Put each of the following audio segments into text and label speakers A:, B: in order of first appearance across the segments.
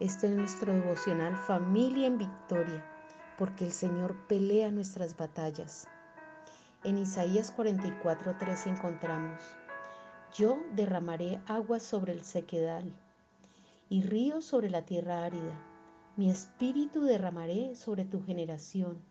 A: Esto es nuestro devocional Familia en Victoria, porque el Señor pelea nuestras batallas. En Isaías 44:3 encontramos, Yo derramaré agua sobre el sequedal y ríos sobre la tierra árida. Mi espíritu derramaré sobre tu generación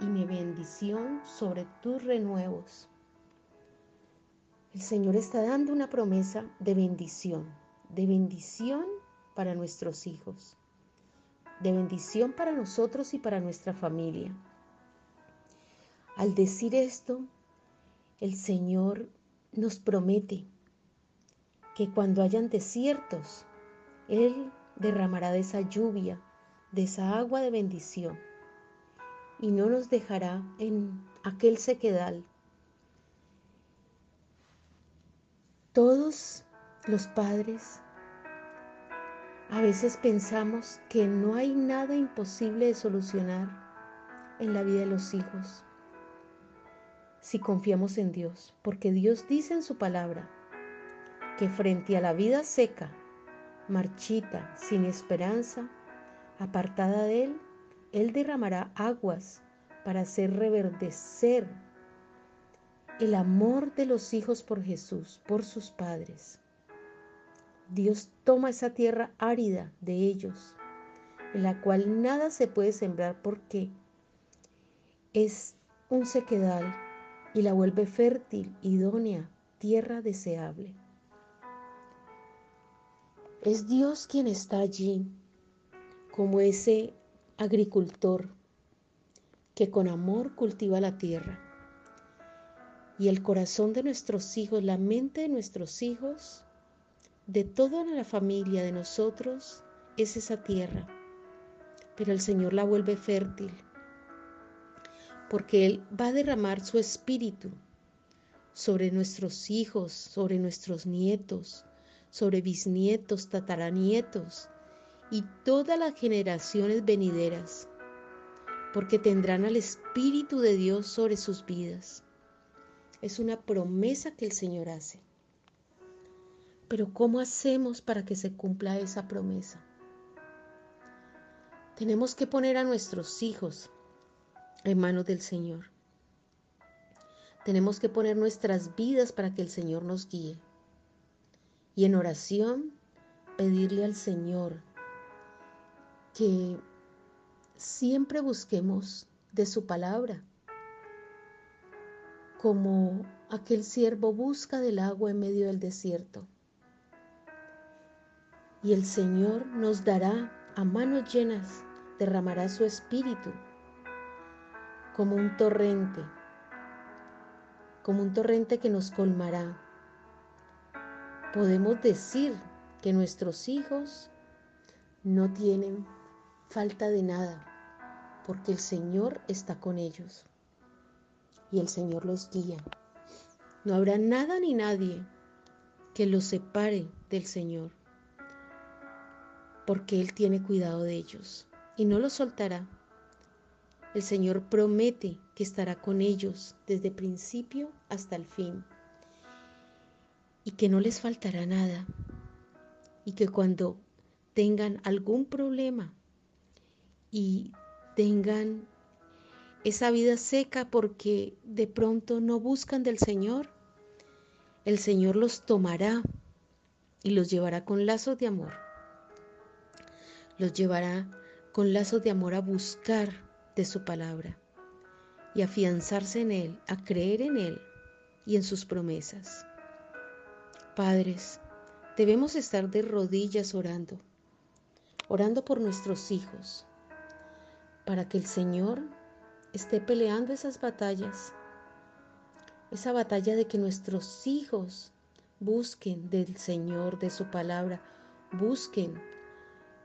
A: y mi bendición sobre tus renuevos. El Señor está dando una promesa de bendición, de bendición para nuestros hijos, de bendición para nosotros y para nuestra familia. Al decir esto, el Señor nos promete que cuando hayan desiertos, Él derramará de esa lluvia, de esa agua de bendición, y no nos dejará en aquel sequedal. Todos los padres a veces pensamos que no hay nada imposible de solucionar en la vida de los hijos si confiamos en Dios, porque Dios dice en su palabra que frente a la vida seca, marchita, sin esperanza, apartada de Él, Él derramará aguas para hacer reverdecer el amor de los hijos por Jesús, por sus padres. Dios toma esa tierra árida de ellos, en la cual nada se puede sembrar porque es un sequedal y la vuelve fértil, idónea, tierra deseable. Es Dios quien está allí como ese agricultor que con amor cultiva la tierra. Y el corazón de nuestros hijos, la mente de nuestros hijos, de toda la familia de nosotros es esa tierra, pero el Señor la vuelve fértil, porque Él va a derramar su espíritu sobre nuestros hijos, sobre nuestros nietos, sobre bisnietos, tataranietos y todas las generaciones venideras, porque tendrán al Espíritu de Dios sobre sus vidas. Es una promesa que el Señor hace. Pero ¿cómo hacemos para que se cumpla esa promesa? Tenemos que poner a nuestros hijos en manos del Señor. Tenemos que poner nuestras vidas para que el Señor nos guíe. Y en oración pedirle al Señor que siempre busquemos de su palabra, como aquel siervo busca del agua en medio del desierto y el Señor nos dará a manos llenas, derramará su espíritu como un torrente, como un torrente que nos colmará. Podemos decir que nuestros hijos no tienen falta de nada, porque el Señor está con ellos y el Señor los guía. No habrá nada ni nadie que los separe del Señor porque Él tiene cuidado de ellos y no los soltará. El Señor promete que estará con ellos desde principio hasta el fin y que no les faltará nada y que cuando tengan algún problema y tengan esa vida seca porque de pronto no buscan del Señor, el Señor los tomará y los llevará con lazos de amor los llevará con lazos de amor a buscar de su palabra y afianzarse en Él, a creer en Él y en sus promesas. Padres, debemos estar de rodillas orando, orando por nuestros hijos, para que el Señor esté peleando esas batallas, esa batalla de que nuestros hijos busquen del Señor, de su palabra, busquen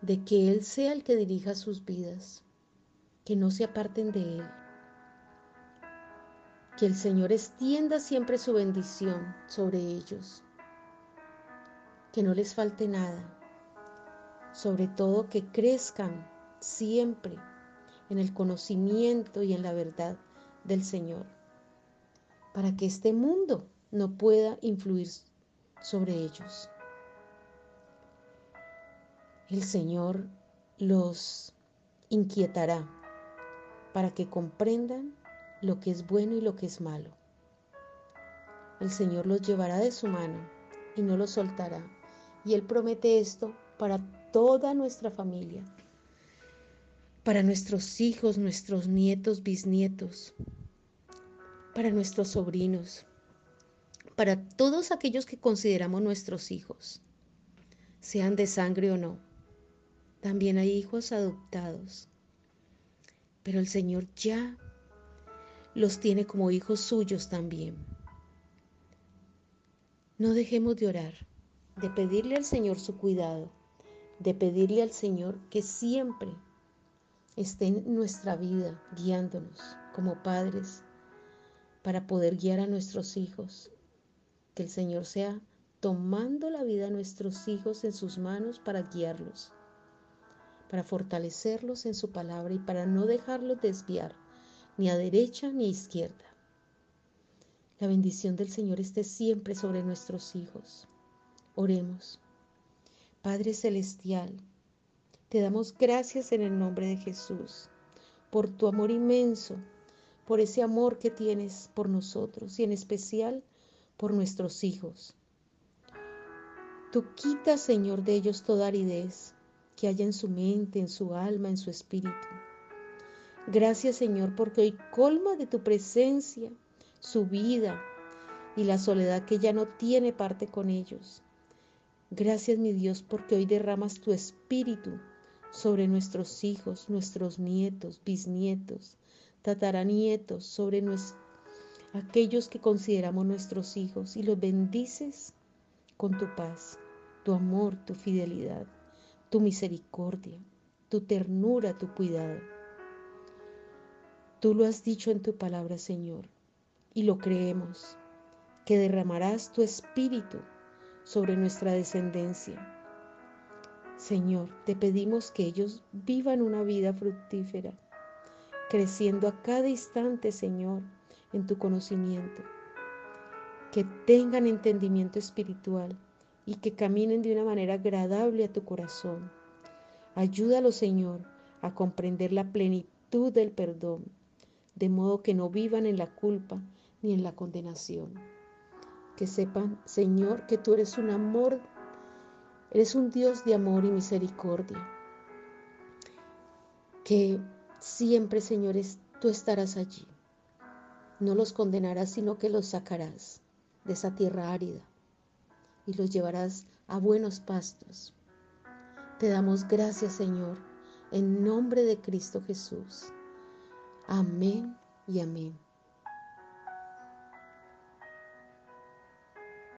A: de que Él sea el que dirija sus vidas, que no se aparten de Él. Que el Señor extienda siempre su bendición sobre ellos, que no les falte nada, sobre todo que crezcan siempre en el conocimiento y en la verdad del Señor, para que este mundo no pueda influir sobre ellos. El Señor los inquietará para que comprendan lo que es bueno y lo que es malo. El Señor los llevará de su mano y no los soltará. Y Él promete esto para toda nuestra familia, para nuestros hijos, nuestros nietos, bisnietos, para nuestros sobrinos, para todos aquellos que consideramos nuestros hijos, sean de sangre o no. También hay hijos adoptados. Pero el Señor ya los tiene como hijos suyos también. No dejemos de orar, de pedirle al Señor su cuidado, de pedirle al Señor que siempre esté en nuestra vida guiándonos como padres para poder guiar a nuestros hijos. Que el Señor sea tomando la vida de nuestros hijos en sus manos para guiarlos para fortalecerlos en su palabra y para no dejarlos desviar ni a derecha ni a izquierda. La bendición del Señor esté siempre sobre nuestros hijos. Oremos. Padre Celestial, te damos gracias en el nombre de Jesús por tu amor inmenso, por ese amor que tienes por nosotros y en especial por nuestros hijos. Tú quitas, Señor, de ellos toda aridez, que haya en su mente, en su alma, en su espíritu. Gracias Señor porque hoy colma de tu presencia su vida y la soledad que ya no tiene parte con ellos. Gracias mi Dios porque hoy derramas tu espíritu sobre nuestros hijos, nuestros nietos, bisnietos, tataranietos, sobre aquellos que consideramos nuestros hijos y los bendices con tu paz, tu amor, tu fidelidad tu misericordia, tu ternura, tu cuidado. Tú lo has dicho en tu palabra, Señor, y lo creemos, que derramarás tu espíritu sobre nuestra descendencia. Señor, te pedimos que ellos vivan una vida fructífera, creciendo a cada instante, Señor, en tu conocimiento, que tengan entendimiento espiritual y que caminen de una manera agradable a tu corazón. Ayúdalo, Señor, a comprender la plenitud del perdón, de modo que no vivan en la culpa ni en la condenación. Que sepan, Señor, que tú eres un amor, eres un Dios de amor y misericordia. Que siempre, Señor, tú estarás allí. No los condenarás, sino que los sacarás de esa tierra árida y los llevarás a buenos pastos. Te damos gracias, Señor, en nombre de Cristo Jesús. Amén y amén.